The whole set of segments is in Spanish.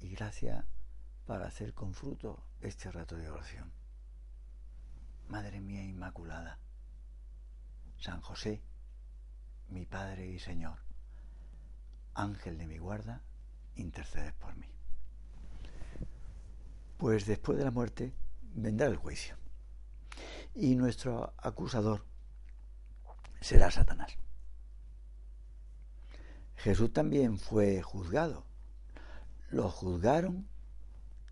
y gracia para hacer con fruto este rato de oración. Madre mía Inmaculada, San José, mi Padre y Señor, Ángel de mi guarda, intercedes por mí. Pues después de la muerte vendrá el juicio. Y nuestro acusador será Satanás. Jesús también fue juzgado. Lo juzgaron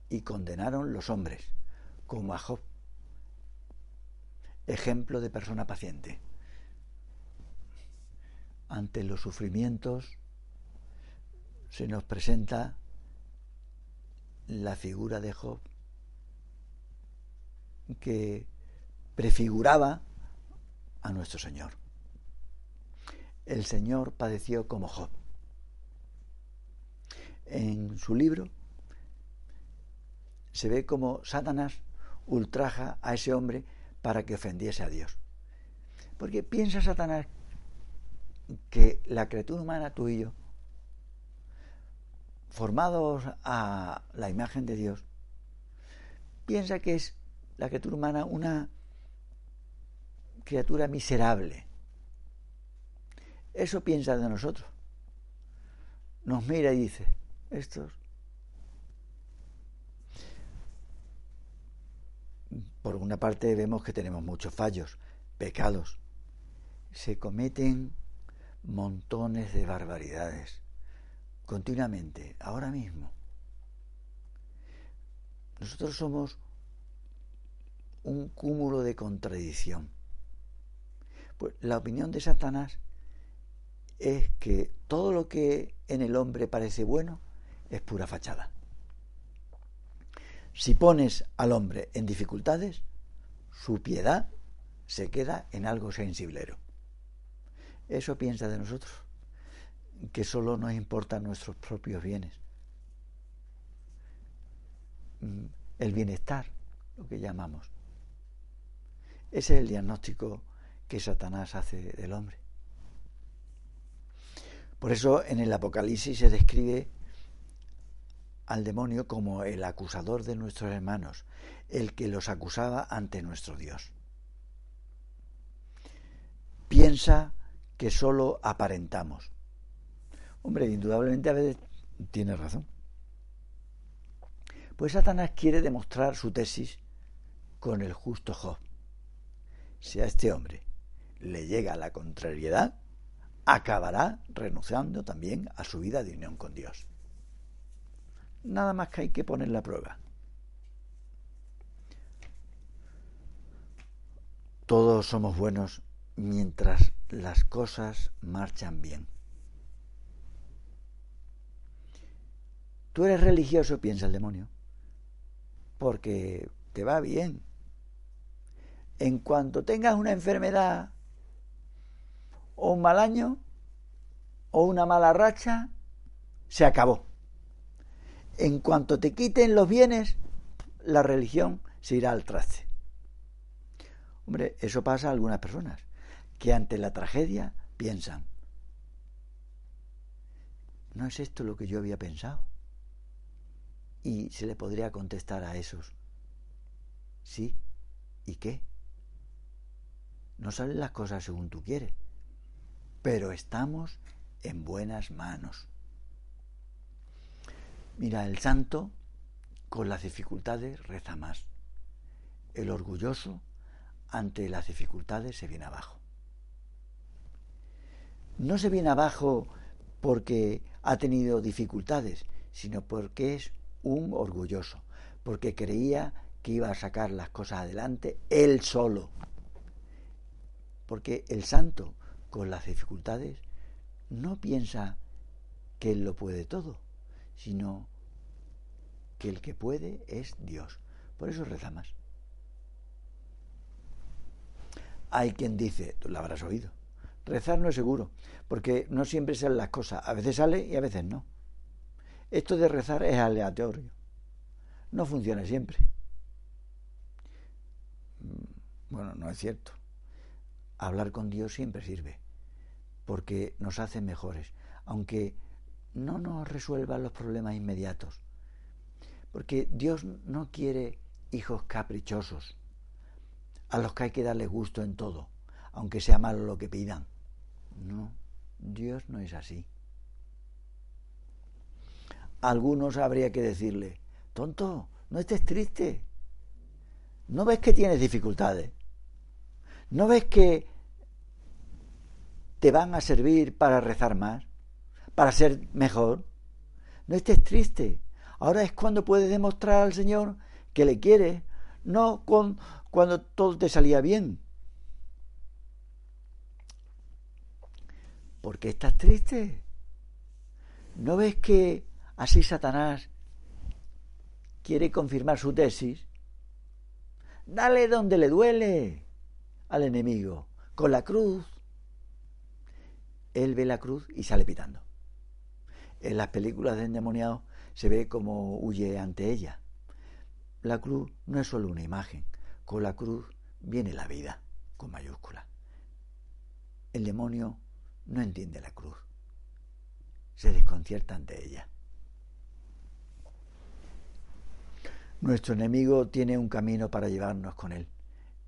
y condenaron los hombres, como a Job. Ejemplo de persona paciente. Ante los sufrimientos se nos presenta la figura de Job que prefiguraba a nuestro Señor. El Señor padeció como Job. En su libro se ve como Satanás ultraja a ese hombre para que ofendiese a Dios. Porque piensa Satanás que la criatura humana, tú y yo, formados a la imagen de Dios, piensa que es la criatura humana una criatura miserable. Eso piensa de nosotros. Nos mira y dice, estos por una parte vemos que tenemos muchos fallos, pecados. Se cometen montones de barbaridades continuamente, ahora mismo. Nosotros somos un cúmulo de contradicción. Pues la opinión de Satanás es que todo lo que en el hombre parece bueno es pura fachada. Si pones al hombre en dificultades, su piedad se queda en algo sensiblero. Eso piensa de nosotros que solo nos importan nuestros propios bienes. Mm, el bienestar, lo que llamamos. Ese es el diagnóstico que Satanás hace del hombre. Por eso en el Apocalipsis se describe al demonio como el acusador de nuestros hermanos, el que los acusaba ante nuestro Dios. Piensa que solo aparentamos, Hombre, indudablemente a veces tiene razón. Pues Satanás quiere demostrar su tesis con el justo Job. Si a este hombre le llega la contrariedad, acabará renunciando también a su vida de unión con Dios. Nada más que hay que poner la prueba. Todos somos buenos mientras las cosas marchan bien. Tú eres religioso, piensa el demonio, porque te va bien. En cuanto tengas una enfermedad o un mal año o una mala racha, se acabó. En cuanto te quiten los bienes, la religión se irá al traste. Hombre, eso pasa a algunas personas, que ante la tragedia piensan, ¿no es esto lo que yo había pensado? Y se le podría contestar a esos, sí, ¿y qué? No salen las cosas según tú quieres, pero estamos en buenas manos. Mira, el santo con las dificultades reza más. El orgulloso ante las dificultades se viene abajo. No se viene abajo porque ha tenido dificultades, sino porque es un orgulloso, porque creía que iba a sacar las cosas adelante él solo. Porque el santo, con las dificultades, no piensa que él lo puede todo, sino que el que puede es Dios. Por eso reza más. Hay quien dice, tú lo habrás oído, rezar no es seguro, porque no siempre salen las cosas, a veces sale y a veces no. Esto de rezar es aleatorio, no funciona siempre. Mm, bueno, no es cierto. Hablar con Dios siempre sirve, porque nos hace mejores, aunque no nos resuelva los problemas inmediatos. Porque Dios no quiere hijos caprichosos, a los que hay que darle gusto en todo, aunque sea malo lo que pidan. No, Dios no es así. algunos habría que decirle, tonto, no estés triste. ¿No ves que tienes dificultades? ¿No ves que te van a servir para rezar más? ¿Para ser mejor? No estés triste. Ahora es cuando puedes demostrar al Señor que le quieres, no con, cuando todo te salía bien. ¿Por qué estás triste? ¿No ves que así Satanás quiere confirmar su tesis? Dale donde le duele al enemigo, con la cruz. Él ve la cruz y sale pitando. En las películas de endemoniados se ve como huye ante ella. La cruz no es solo una imagen, con la cruz viene la vida, con mayúscula. El demonio no entiende la cruz, se desconcierta ante ella. Nuestro enemigo tiene un camino para llevarnos con él,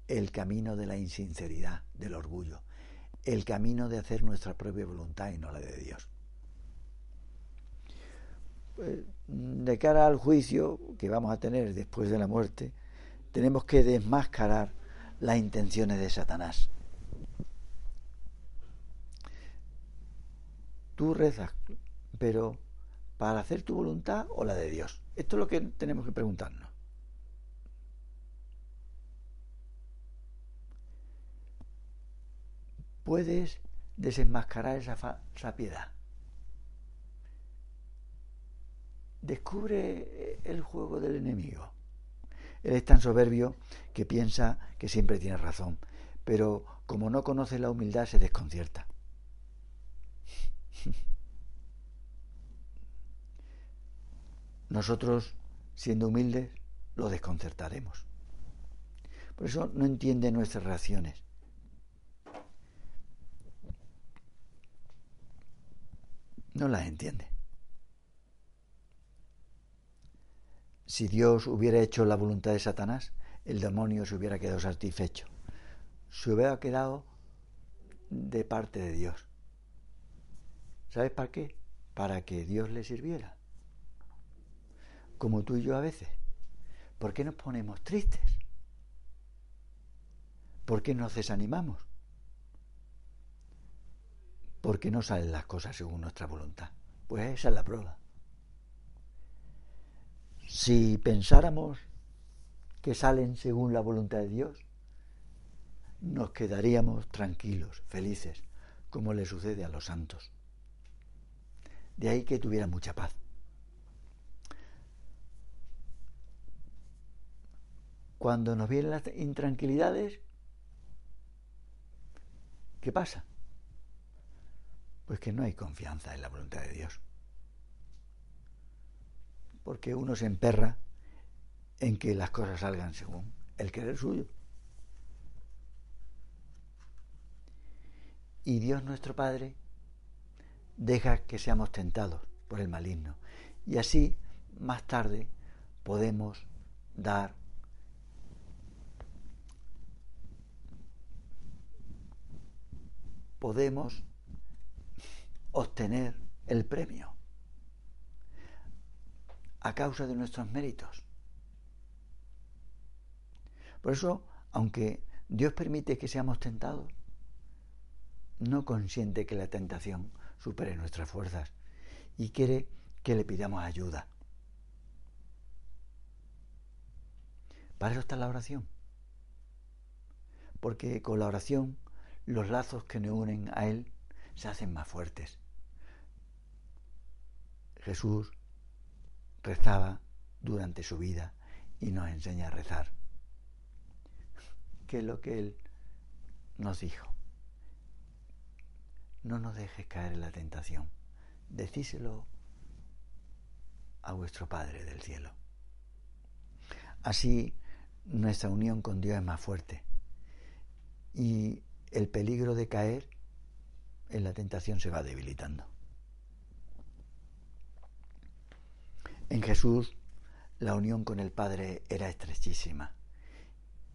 el camino de la insinceridad, del orgullo, el camino de hacer nuestra propia voluntad y no la de Dios. Pues, de cara al juicio que vamos a tener después de la muerte, tenemos que desmascarar las intenciones de Satanás. Tú rezas, pero para hacer tu voluntad o la de Dios. Esto es lo que tenemos que preguntarnos. Puedes desenmascarar esa, esa piedad descubre el juego del enemigo. Él es tan soberbio que piensa que siempre tiene razón, pero como no conoce la humildad se desconcierta. Nosotros, siendo humildes, lo desconcertaremos. Por eso no entiende nuestras reacciones. No las entiende. Si Dios hubiera hecho la voluntad de Satanás, el demonio se hubiera quedado satisfecho. Se hubiera quedado de parte de Dios. ¿Sabes para qué? Para que Dios le sirviera. Como tú y yo a veces. ¿Por qué nos ponemos tristes? ¿Por qué nos desanimamos? ¿Por qué no salen las cosas según nuestra voluntad? Pues esa es la prueba. Si pensáramos que salen según la voluntad de Dios, nos quedaríamos tranquilos, felices, como le sucede a los santos. De ahí que tuviera mucha paz. Cuando nos vienen las intranquilidades, ¿qué pasa? Pues que no hay confianza en la voluntad de Dios porque uno se emperra en que las cosas salgan según el querer suyo. Y Dios nuestro Padre deja que seamos tentados por el maligno. Y así, más tarde, podemos dar podemos obtener el premio a causa de nuestros méritos. Por eso, aunque Dios permite que seamos tentados, no consiente que la tentación supere nuestras fuerzas y quiere que le pidamos ayuda. Para eso está la oración. Porque con la oración los lazos que nos unen a Él se hacen más fuertes. Jesús rezaba durante su vida y nos enseña a rezar. ¿Qué es lo que Él nos dijo? No nos dejes caer en la tentación. Decíselo a vuestro Padre del cielo. Así nuestra unión con Dios es más fuerte y el peligro de caer en la tentación se va debilitando. En Jesús la unión con el Padre era estrechísima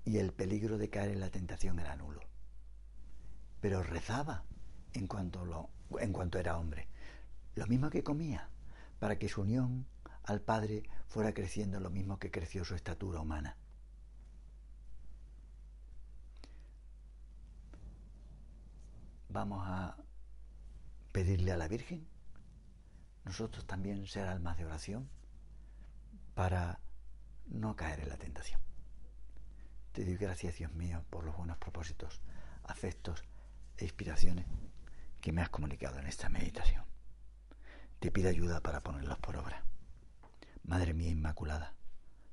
y el peligro de caer en la tentación era nulo. Pero rezaba en cuanto, lo, en cuanto era hombre, lo mismo que comía, para que su unión al Padre fuera creciendo lo mismo que creció su estatura humana. Vamos a pedirle a la Virgen, nosotros también ser almas de oración, para no caer en la tentación. Te doy gracias, Dios mío, por los buenos propósitos, afectos e inspiraciones que me has comunicado en esta meditación. Te pido ayuda para ponerlos por obra. Madre mía Inmaculada,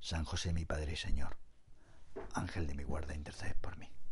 San José mi Padre y Señor, Ángel de mi guarda, intercede por mí.